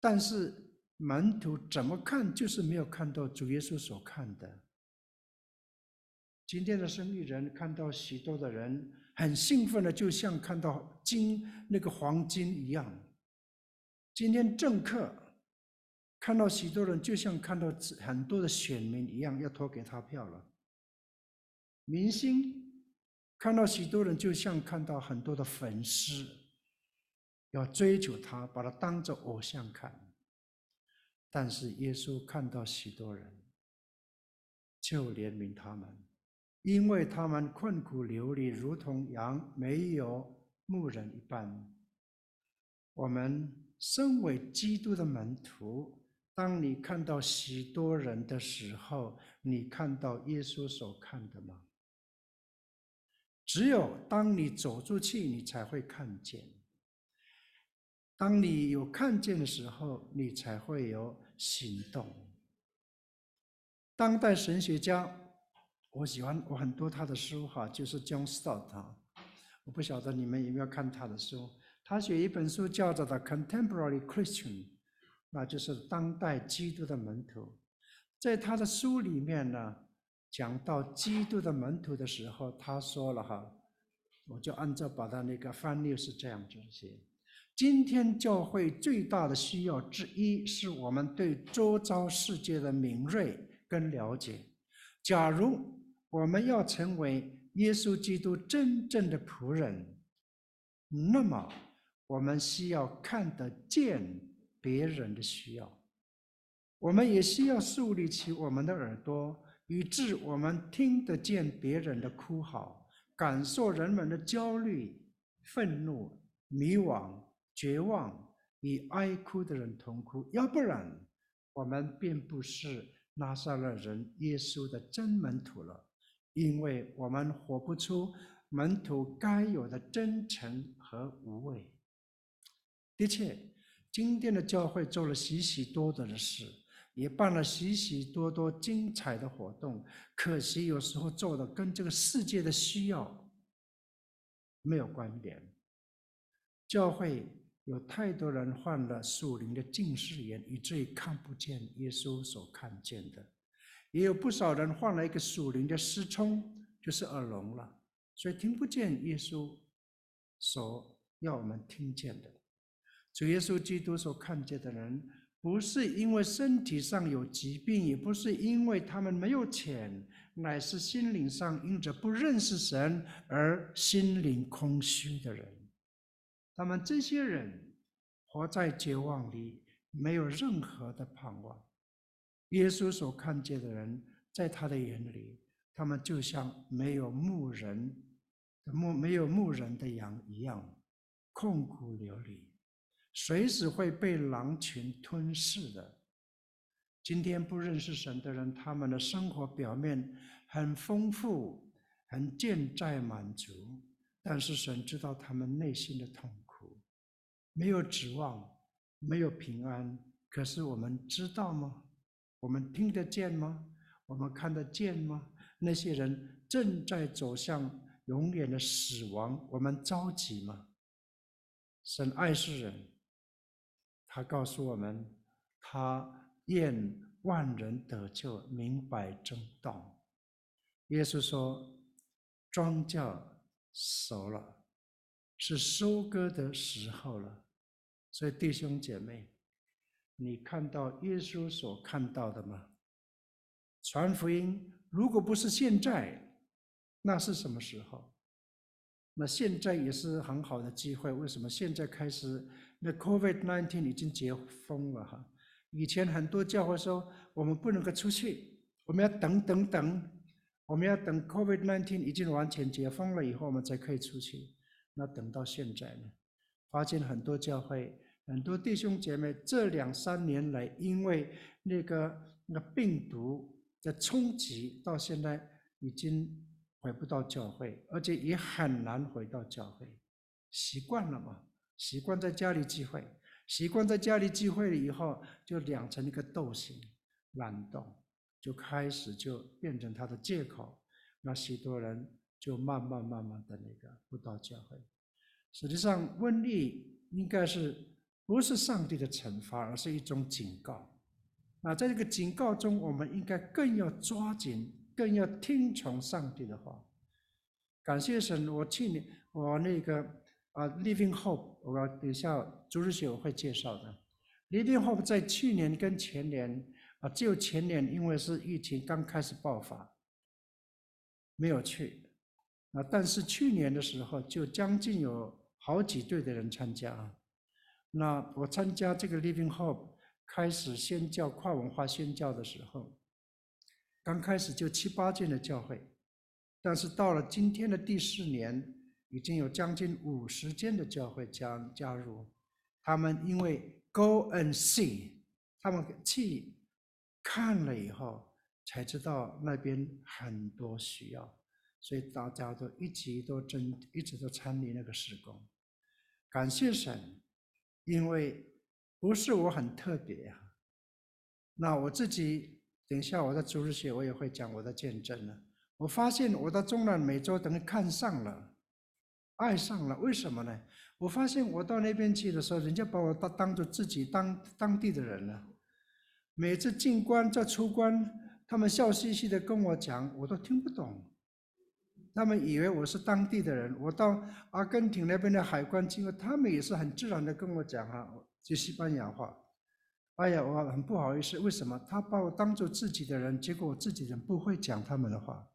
但是。门徒怎么看，就是没有看到主耶稣所看的。今天的生意人看到许多的人很兴奋的，就像看到金那个黄金一样。今天政客看到许多人，就像看到很多的选民一样，要投给他票了。明星看到许多人，就像看到很多的粉丝，要追求他，把他当做偶像看。但是耶稣看到许多人，就怜悯他们，因为他们困苦流离，如同羊没有牧人一般。我们身为基督的门徒，当你看到许多人的时候，你看到耶稣所看的吗？只有当你走出去，你才会看见。当你有看见的时候，你才会有行动。当代神学家，我喜欢我很多他的书哈，就是 John Stott 哈，我不晓得你们有没有看他的书。他写一本书叫做《The Contemporary Christian》，那就是当代基督的门徒。在他的书里面呢，讲到基督的门徒的时候，他说了哈，我就按照把他那个翻译是这样子写。今天教会最大的需要之一，是我们对周遭世界的敏锐跟了解。假如我们要成为耶稣基督真正的仆人，那么我们需要看得见别人的需要，我们也需要树立起我们的耳朵，以致我们听得见别人的哭嚎，感受人们的焦虑、愤怒、迷惘。绝望与哀哭的人同哭，要不然我们并不是拉撒勒人耶稣的真门徒了，因为我们活不出门徒该有的真诚和无畏。的确，今天的教会做了许许多多的事，也办了许许多多精彩的活动，可惜有时候做的跟这个世界的需要没有关联。教会。有太多人患了属灵的近视眼，以至于看不见耶稣所看见的；也有不少人患了一个属灵的失聪，就是耳聋了，所以听不见耶稣所要我们听见的。主耶稣基督所看见的人，不是因为身体上有疾病，也不是因为他们没有钱，乃是心灵上因着不认识神而心灵空虚的人。他们这些人活在绝望里，没有任何的盼望。耶稣所看见的人，在他的眼里，他们就像没有牧人、牧没有牧人的羊一样，痛苦流离，随时会被狼群吞噬的。今天不认识神的人，他们的生活表面很丰富，很健在满足，但是神知道他们内心的痛苦，没有指望，没有平安。可是我们知道吗？我们听得见吗？我们看得见吗？那些人正在走向永远的死亡，我们着急吗？神爱世人，他告诉我们，他愿万人得救，明白真道。耶稣说：“庄稼熟了，是收割的时候了。”所以弟兄姐妹，你看到耶稣所看到的吗？传福音，如果不是现在，那是什么时候？那现在也是很好的机会。为什么现在开始？那 COVID-19 已经解封了哈。以前很多教会说，我们不能够出去，我们要等等等，我们要等 COVID-19 已经完全解封了以后，我们才可以出去。那等到现在呢？发现很多教会，很多弟兄姐妹这两三年来，因为那个那个病毒。的冲击到现在已经回不到教会，而且也很难回到教会。习惯了嘛？习惯在家里聚会，习惯在家里聚会了以后，就养成一个惰性、懒惰，就开始就变成他的借口。那许多人就慢慢慢慢的那个不到教会。实际上，瘟疫应该是不是上帝的惩罚，而是一种警告。那在这个警告中，我们应该更要抓紧，更要听从上帝的话。感谢神，我去年我那个啊，Living Hope，我等一下主日学会介绍的。Living Hope 在去年跟前年啊，只有前年因为是疫情刚开始爆发，没有去。啊，但是去年的时候就将近有好几队的人参加啊。那我参加这个 Living Hope。开始宣教跨文化宣教的时候，刚开始就七八间的教会，但是到了今天的第四年，已经有将近五十间的教会加加入。他们因为 Go and see，他们去看了以后，才知道那边很多需要，所以大家都一直都真一直都参与那个施工。感谢神，因为。不是我很特别呀，那我自己等一下我在主日学我也会讲我的见证了。我发现我到中南美洲等于看上了，爱上了，为什么呢？我发现我到那边去的时候，人家把我当当做自己当当地的人了。每次进关再出关，他们笑嘻嘻的跟我讲，我都听不懂。他们以为我是当地的人。我到阿根廷那边的海关经过，他们也是很自然的跟我讲哈。就西班牙话，哎呀，我很不好意思，为什么他把我当做自己的人，结果我自己人不会讲他们的话？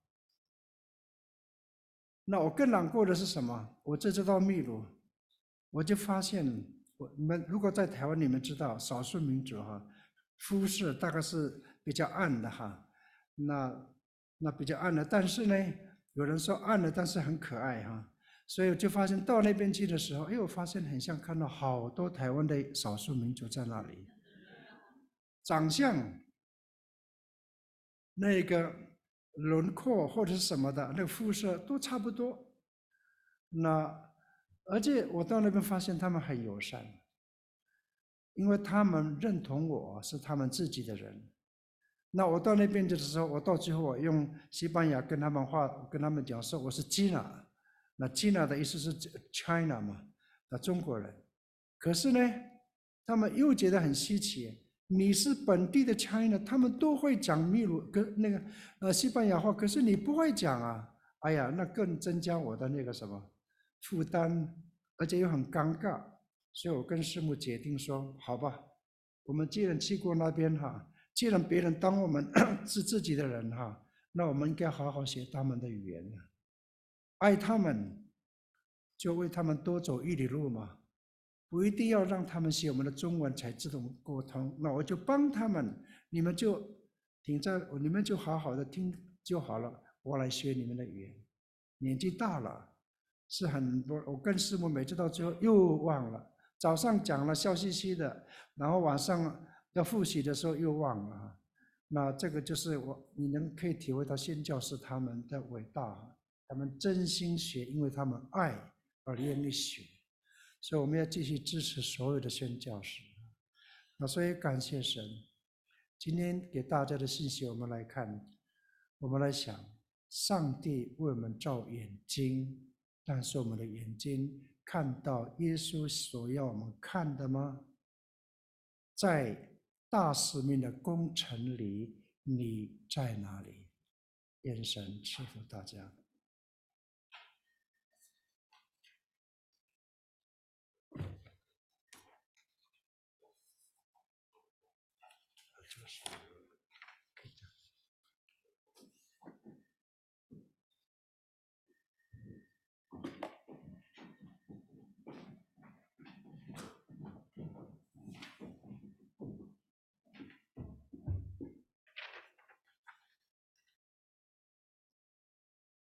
那我更难过的是什么？我这次到秘鲁，我就发现，我你们如果在台湾，你们知道少数民族哈，肤色大概是比较暗的哈，那那比较暗的，但是呢，有人说暗了，但是很可爱哈。所以就发现到那边去的时候，哎，我发现很像看到好多台湾的少数民族在那里，长相、那个轮廓或者是什么的，那个肤色都差不多。那而且我到那边发现他们很友善，因为他们认同我是他们自己的人。那我到那边去的时候，我到最后我用西班牙跟他们话跟他们讲说我是 Gina。那 Gina 的意思是 China 嘛，那中国人。可是呢，他们又觉得很稀奇。你是本地的 China，他们都会讲秘鲁跟那个呃西班牙话，可是你不会讲啊。哎呀，那更增加我的那个什么负担，而且又很尴尬。所以我跟师母决定说，好吧，我们既然去过那边哈，既然别人当我们 <coughs> 是自己的人哈，那我们应该好好学他们的语言。爱他们，就为他们多走一里路嘛，不一定要让他们学我们的中文才自动沟通。那我就帮他们，你们就停在，你们就好好的听就好了。我来学你们的语言。年纪大了，是很多。我跟师母每次到最后又忘了，早上讲了笑嘻嘻的，然后晚上要复习的时候又忘了。那这个就是我，你能可以体会到宣教士他们的伟大，他们真心学，因为他们爱而愿意学。所以我们要继续支持所有的宣教士。那所以感谢神，今天给大家的信息，我们来看，我们来想，上帝为我们造眼睛，但是我们的眼睛看到耶稣所要我们看的吗？在大使命的工程里，你在哪里？愿神赐福大家。